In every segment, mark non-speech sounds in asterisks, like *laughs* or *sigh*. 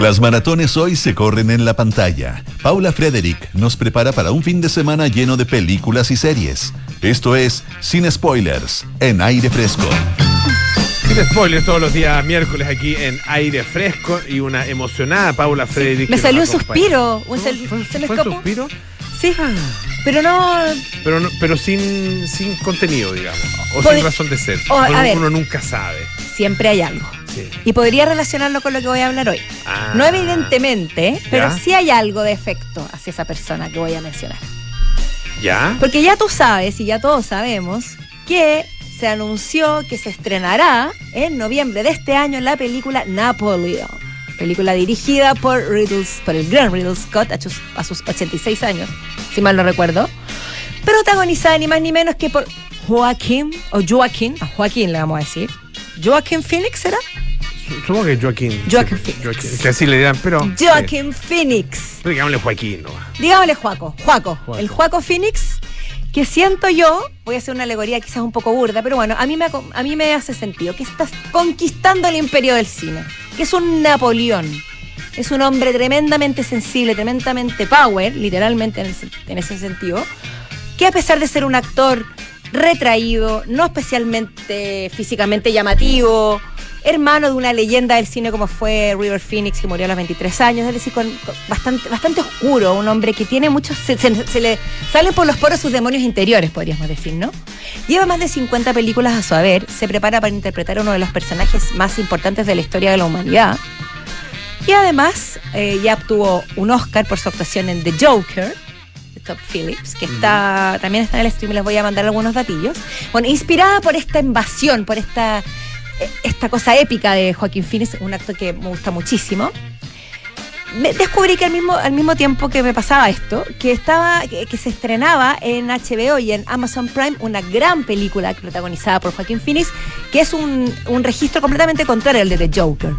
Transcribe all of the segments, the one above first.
Las maratones hoy se corren en la pantalla. Paula Frederick nos prepara para un fin de semana lleno de películas y series. Esto es Sin Spoilers, en aire fresco. Sin spoilers todos los días miércoles aquí en aire fresco y una emocionada Paula Frederick. Me salió un suspiro. Un ¿No? sal- ¿Fue, se fue escapó. suspiro? Sí, pero no. Pero, no- pero sin, sin contenido, digamos. O Pod- sin razón de ser. o, a uno, ver. uno nunca sabe. Siempre hay algo. Sí. Y podría relacionarlo con lo que voy a hablar hoy. Ah. No evidentemente, pero Ya. sí hay algo de efecto hacia esa persona que voy a mencionar. ¿Ya? Porque ya tú sabes y ya todos sabemos que se anunció que se estrenará en noviembre de este año la película Napoleon. Película dirigida por, Ridley, por el gran Ridley Scott a sus, a sus 86 años, si mal no recuerdo. Protagonizada ni más ni menos que por Joaquín, o Joaquín, a Joaquín le vamos a decir. Joaquín Phoenix será? Su- Supongo que Joaquín. Joaquín sí, Phoenix. Joaquín, Que así le dirán, pero. Joaquín Phoenix. Pero digámosle Joaquín, ¿no? Digámosle Juaco, Juaco, Juaco. el Juaco Phoenix, que siento yo, voy a hacer una alegoría quizás un poco burda, pero bueno, a mí me, a mí me hace sentido que estás conquistando el imperio del cine, que es un Napoleón. Es un hombre tremendamente sensible, tremendamente power, literalmente en ese sentido, que a pesar de ser un actor retraído, no especialmente físicamente llamativo, hermano de una leyenda del cine como fue River Phoenix, que murió a los 23 años, es decir, con, con bastante, bastante oscuro, un hombre que tiene muchos, se, se- se le salen por los poros sus demonios interiores, podríamos decir, ¿no? Lleva más de 50 películas a su haber, se prepara para interpretar a uno de los personajes más importantes de la historia de la humanidad. Y además eh, ya obtuvo un Oscar por su actuación en The Joker, Top Phillips, que está también está en el stream, les voy a mandar algunos datillos. Bueno, inspirada por esta invasión, por esta, esta cosa épica de Joaquín Phoenix, un acto que me gusta muchísimo. Me- descubrí que al mismo, al mismo tiempo que me pasaba esto, que estaba, que, que se estrenaba en HBO y en Amazon Prime una gran película protagonizada por Joaquín Phoenix, que es un, un registro completamente contrario al de The Joker,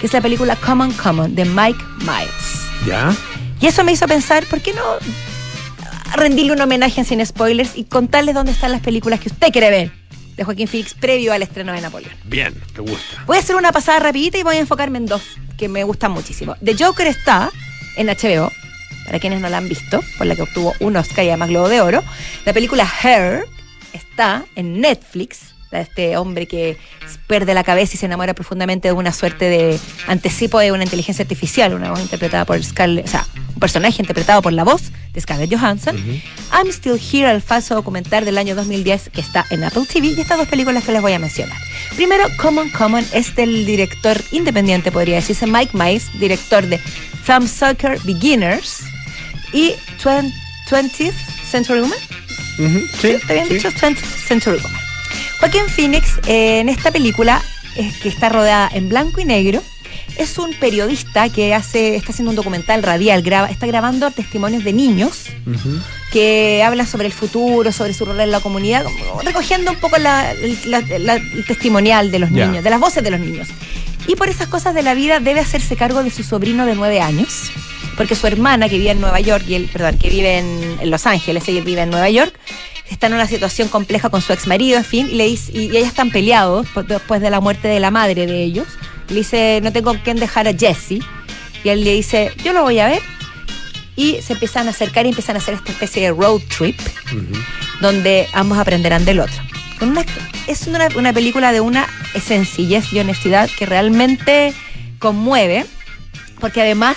que es la película Common Common de Mike Myers. ¿Ya? Y eso me hizo pensar, ¿por qué no rendirle un homenaje sin spoilers y contarles dónde están las películas que usted quiere ver de Joaquín Phoenix previo al estreno de Napoleón? Bien, te gusta. Voy a hacer una pasada rapidita y voy a enfocarme en dos que me gustan muchísimo. The Joker está en HBO, para quienes no la han visto, por la que obtuvo un Oscar y además Globo de Oro. La película Her está en Netflix, de este hombre que pierde la cabeza y se enamora profundamente de una suerte de anticipo de una inteligencia artificial, una voz interpretada por Scarlett, o sea, un personaje interpretado por la voz de Scarlett Johansson. I'm Still Here, el falso documental del año 2010 que está en Apple TV y estas dos películas que les voy a mencionar. Primero, Common Common es del director independiente, podría decirse, Mike Myers, director de Thumb Soccer Beginners y 20th 20th Century Woman. Ujú, ¿Sí? ¿Te habían sí. dicho 20th Century Woman? Joaquín Phoenix, eh, en esta película, es que está rodada en blanco y negro, es un periodista que hace, está haciendo un documental radial, graba, está grabando testimonios de niños que hablan sobre el futuro, sobre su rol en la comunidad, recogiendo un poco la- la- la- el testimonial de los niños, de las voces de los niños. Y por esas cosas de la vida debe hacerse cargo de su sobrino de nueve años, porque su hermana que vive en Nueva York, y él, perdón, que vive en, Los Ángeles, ella vive en Nueva York, está en una situación compleja con su ex marido, en fin, y, le dice, y, y ellos están peleados después de la muerte de la madre de ellos. Le dice, no tengo quién dejar a Jesse. Y él le dice, yo lo voy a ver. Y se empiezan a acercar y empiezan a hacer esta especie de road trip Ujú. donde ambos aprenderán del otro. Una- es una, una película de una sencillez y honestidad que realmente conmueve, porque además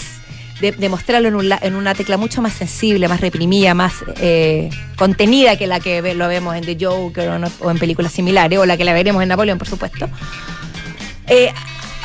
de, de mostrarlo en, un la- en una tecla mucho más sensible, más reprimida, más eh, contenida que la que lo vemos en The Joker o, no- o en películas similares, o la que la veremos en Napoleón, por supuesto, eh,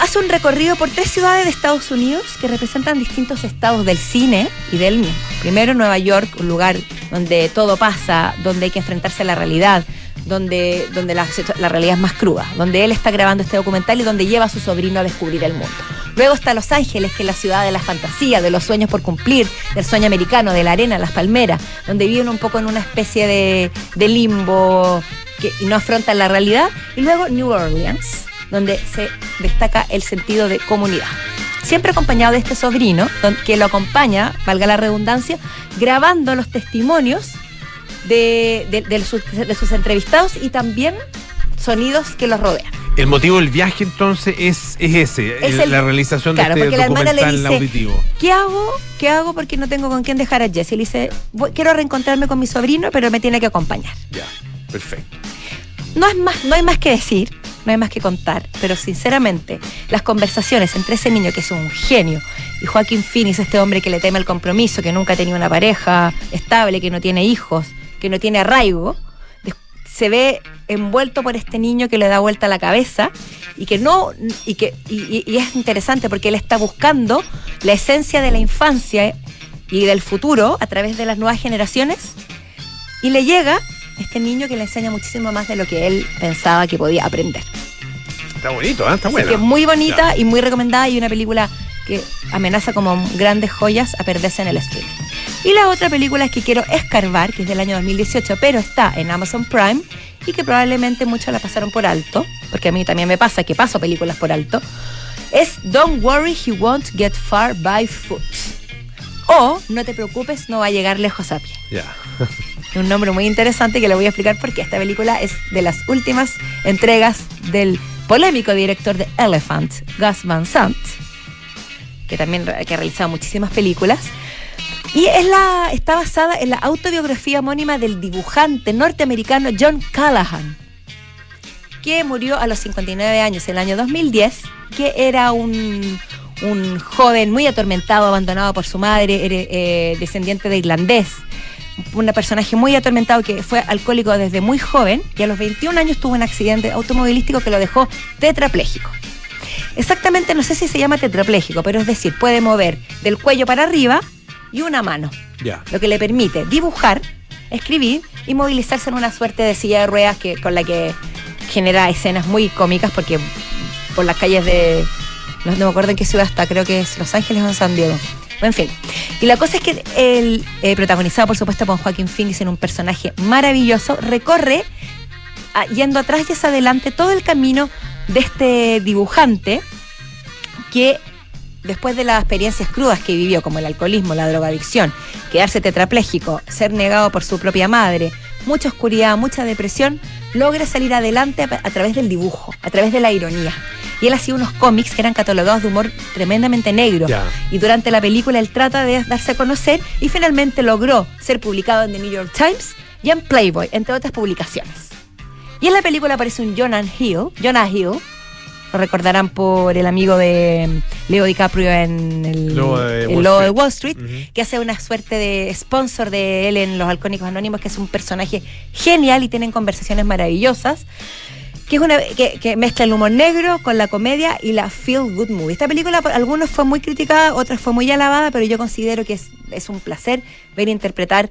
hace un recorrido por tres ciudades de Estados Unidos que representan distintos estados del cine y del mismo. Primero Nueva York, un lugar donde todo pasa, donde hay que enfrentarse a la realidad, donde, donde la, realidad es más cruda, donde él está grabando este documental y donde lleva a su sobrino a descubrir el mundo. Luego está Los Ángeles, que es la ciudad de la fantasía, de los sueños por cumplir, del sueño americano, de la arena, las palmeras, donde viven un poco en una especie de, limbo que, no afrontan la realidad. Y luego New Orleans, donde se destaca el sentido de comunidad. Siempre acompañado de este sobrino, que lo acompaña, valga la redundancia, grabando los testimonios de, de- de sus, de sus entrevistados y también sonidos que los rodean. El motivo del viaje entonces es, es ese, Es el- el- la realización claro, de este porque la hermana le dice- auditivo. ¿Qué hago? ¿Qué hago? Porque no tengo con quién dejar a Jesse. Le dice, "Voy- quiero reencontrarme con mi sobrino, pero me tiene que acompañar. Ya, perfecto. No, es más, no hay más que decir, no hay más que contar, pero sinceramente, las conversaciones entre ese niño que es un genio y Joaquín Phoenix, este hombre que le teme el compromiso, que nunca ha tenido una pareja estable, que no tiene hijos, que no tiene arraigo, se ve envuelto por este niño que le da vuelta la cabeza y que no y que y- y es interesante porque él está buscando la esencia de la infancia y del futuro a través de las nuevas generaciones y le llega este niño que le enseña muchísimo más de lo que él pensaba que podía aprender. Está bonito, ¿eh? está bueno. que muy bonita y muy recomendada y una película que amenaza como grandes joyas a perderse en el streaming. Y la otra película es que quiero escarbar, que es del año 2018, pero está en Amazon Prime y que probablemente muchos la pasaron por alto, porque a mí también me pasa que paso películas por alto, es Don't Worry, He Won't Get Far by Foot. O No te preocupes, no va a llegar lejos a pie. Ya. *laughs* Un nombre muy interesante que le voy a explicar porque esta película es de las últimas entregas del polémico director de Elephant, Gus Van Sant, que también que ha realizado muchísimas películas. Y es la, está basada en la autobiografía homónima del dibujante norteamericano John Callahan, que murió a los 59 años en el año 2010, que era un, un joven muy atormentado, abandonado por su madre, eh, descendiente de irlandés, un personaje muy atormentado que fue alcohólico desde muy joven y a los 21 años tuvo un accidente automovilístico que lo dejó tetrapléjico. Exactamente, no sé si se llama tetrapléjico, pero es decir, puede mover del cuello para arriba y una mano, Ya. lo que le permite dibujar, escribir y movilizarse en una suerte de silla de ruedas que, con la que genera escenas muy cómicas porque por las calles de, no, no me acuerdo en qué ciudad está, creo que es Los Ángeles o San Diego. En fin. Y la cosa es que el eh, protagonizado, por supuesto, por Joaquín Phoenix en un personaje maravilloso, recorre ah, yendo atrás y hacia adelante todo el camino de este dibujante que después de las experiencias crudas que vivió, como el alcoholismo, la drogadicción, quedarse tetrapléjico, ser negado por su propia madre, mucha oscuridad, mucha depresión, logra salir adelante a, a través del dibujo, a través de la ironía. Y él hacía unos cómics que eran catalogados de humor tremendamente negro. Y durante la película él trata de darse a conocer y finalmente logró ser publicado en The New York Times y en Playboy, entre otras publicaciones. Y en la película aparece un Jonah Hill, Jonah Hill, lo recordarán por el amigo de Leo DiCaprio en el, Lobo de el Wall Lobo de Street. Wall Street, Ujú. que hace una suerte de sponsor de él en Los Alcohólicos Anónimos, que es un personaje genial y tienen conversaciones maravillosas. Que, es una, que, que mezcla el humor negro con la comedia y la feel good movie. Esta película por algunos fue muy criticada, otras fue muy alabada, pero yo considero que es, es un placer ver interpretar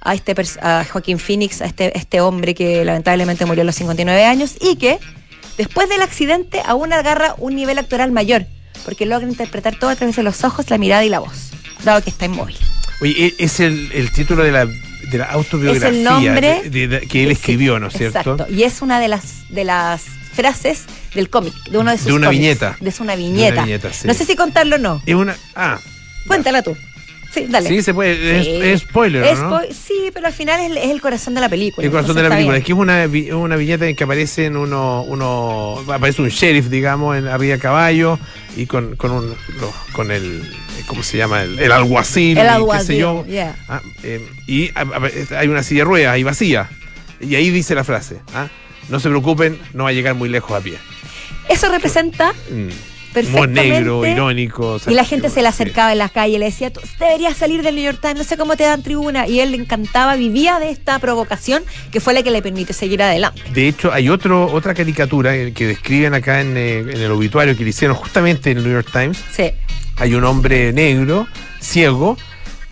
a este a Joaquín Phoenix, a este, este hombre que lamentablemente murió a los 59 años y que después del accidente aún agarra un nivel actoral mayor, porque logra interpretar todo a través de los ojos, la mirada y la voz, dado que está inmóvil. Oye, e- es el, el título de la, de la autobiografía Es el nombre de- de- que él escribió, ¿no es cierto? Exacto. Y es una de las de las frases del cómic, de uno de sus De una cómics. viñeta. De una viñeta. De una viñeta, sí. No sé si contarlo o no. Es una. Ah. Cuéntala tú. Sí, dale. Sí, se puede. Sí. Es, es spoiler, Es ¿no? Sí, pero al final es, es el corazón de la película. El corazón de la película. bien. Es que es una, una viñeta en que aparecen uno, uno, aparece un sheriff, digamos, en arriba de caballo y con, con un, con el, ¿cómo se llama? El, el alguacil, El y qué alguacil, sé yo. yeah. Ah, eh, y a- a- hay una silla de ruedas ahí vacía. Y ahí dice la frase, ¿ah? no se preocupen, no va a llegar muy lejos a pie. Eso representa Mm. Perfectamente. Humor negro, irónico. Y la gente se le sí. acercaba en la calle y le decía, tú deberías salir del New York Times, no sé cómo te dan tribuna. Y él le encantaba, vivía de esta provocación que fue la que le permite seguir adelante. De hecho, hay otro, otra caricatura que describen acá en, eh, en el obituario que le hicieron justamente en el New York Times. Sí. Hay un hombre negro, ciego,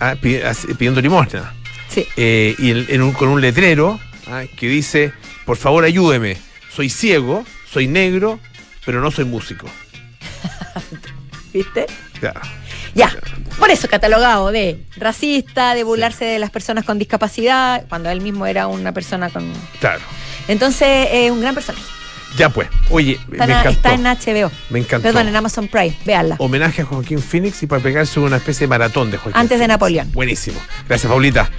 ah, pidiendo limosna. Sí. Eh, y en un- con un letrero ah, que dice, por favor ayúdeme, soy ciego, soy negro, pero no soy músico. ¿Viste? Ya. Ya, por eso catalogado de racista, de burlarse de las personas con discapacidad, cuando él mismo era una persona con... Claro. Entonces, es un gran personaje. Ya pues. Oye, Está, me en- encantó. está en HBO. Me encantó. Perdón, en Amazon Prime. Véanla. Homenaje a Joaquín Phoenix y para pegarse una especie de maratón de Joaquín Antes de. Napoleón. Buenísimo. Gracias, Paulita.